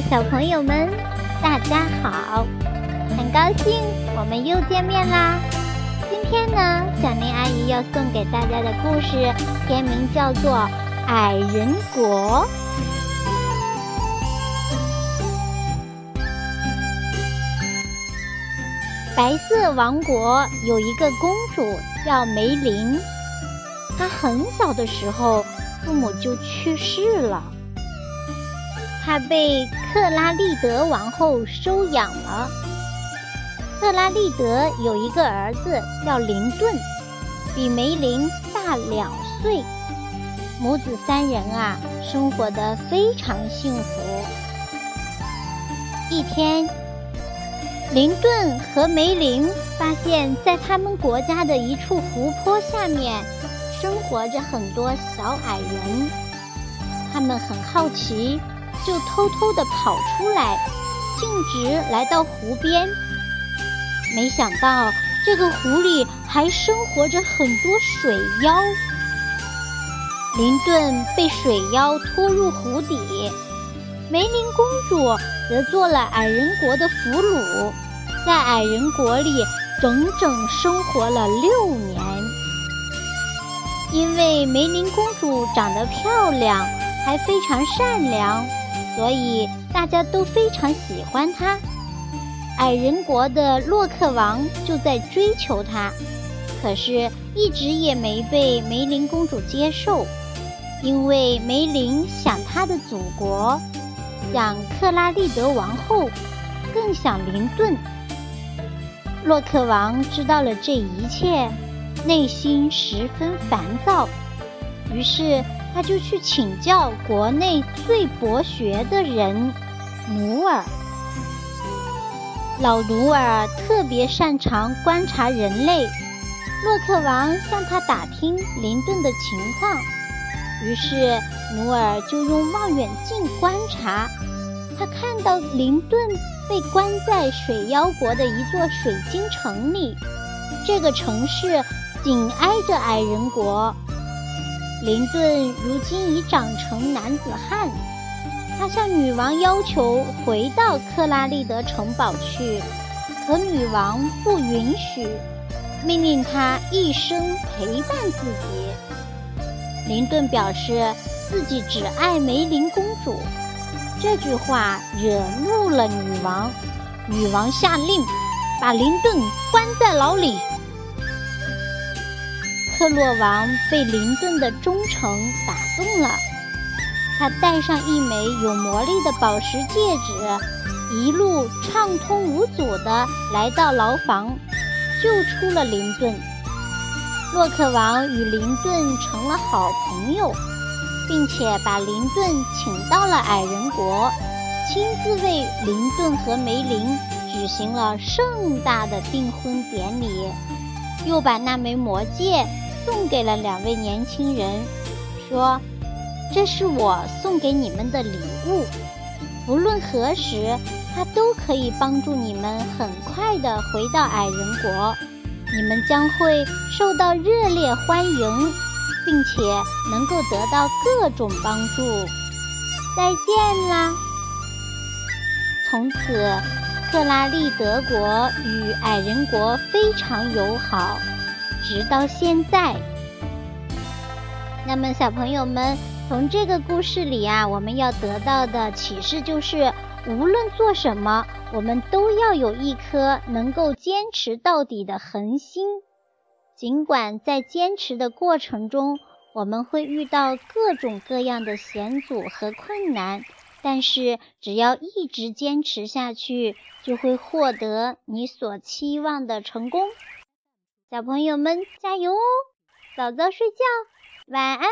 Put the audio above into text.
小朋友们，大家好！很高兴我们又见面啦。今天呢，小林阿姨要送给大家的故事，片名叫做《矮人国》。白色王国有一个公主叫梅林，她很小的时候，父母就去世了。他被克拉丽德王后收养了。克拉丽德有一个儿子叫林顿，比梅林大两岁。母子三人啊，生活的非常幸福。一天，林顿和梅林发现，在他们国家的一处湖泊下面，生活着很多小矮人。他们很好奇。就偷偷地跑出来，径直来到湖边。没想到这个湖里还生活着很多水妖。林顿被水妖拖入湖底，梅林公主则做了矮人国的俘虏，在矮人国里整整生活了六年。因为梅林公主长得漂亮，还非常善良。所以大家都非常喜欢他。矮人国的洛克王就在追求他，可是一直也没被梅林公主接受，因为梅林想他的祖国，想克拉丽德王后，更想林顿。洛克王知道了这一切，内心十分烦躁，于是。他就去请教国内最博学的人努尔。老努尔特别擅长观察人类。洛克王向他打听林顿的情况，于是努尔就用望远镜观察。他看到林顿被关在水妖国的一座水晶城里，这个城市紧挨着矮人国。林顿如今已长成男子汉，他向女王要求回到克拉利德城堡去，可女王不允许，命令他一生陪伴自己。林顿表示自己只爱梅林公主，这句话惹怒了女王，女王下令把林顿关在牢里。克洛王被林顿的忠诚打动了，他戴上一枚有魔力的宝石戒指，一路畅通无阻地来到牢房，救出了林顿。洛克王与林顿成了好朋友，并且把林顿请到了矮人国，亲自为林顿和梅林举行了盛大的订婚典礼，又把那枚魔戒。送给了两位年轻人，说：“这是我送给你们的礼物，不论何时，它都可以帮助你们很快的回到矮人国。你们将会受到热烈欢迎，并且能够得到各种帮助。再见啦！”从此，克拉利德国与矮人国非常友好。直到现在，那么小朋友们，从这个故事里啊，我们要得到的启示就是，无论做什么，我们都要有一颗能够坚持到底的恒心。尽管在坚持的过程中，我们会遇到各种各样的险阻和困难，但是只要一直坚持下去，就会获得你所期望的成功。小朋友们加油哦！早早睡觉，晚安。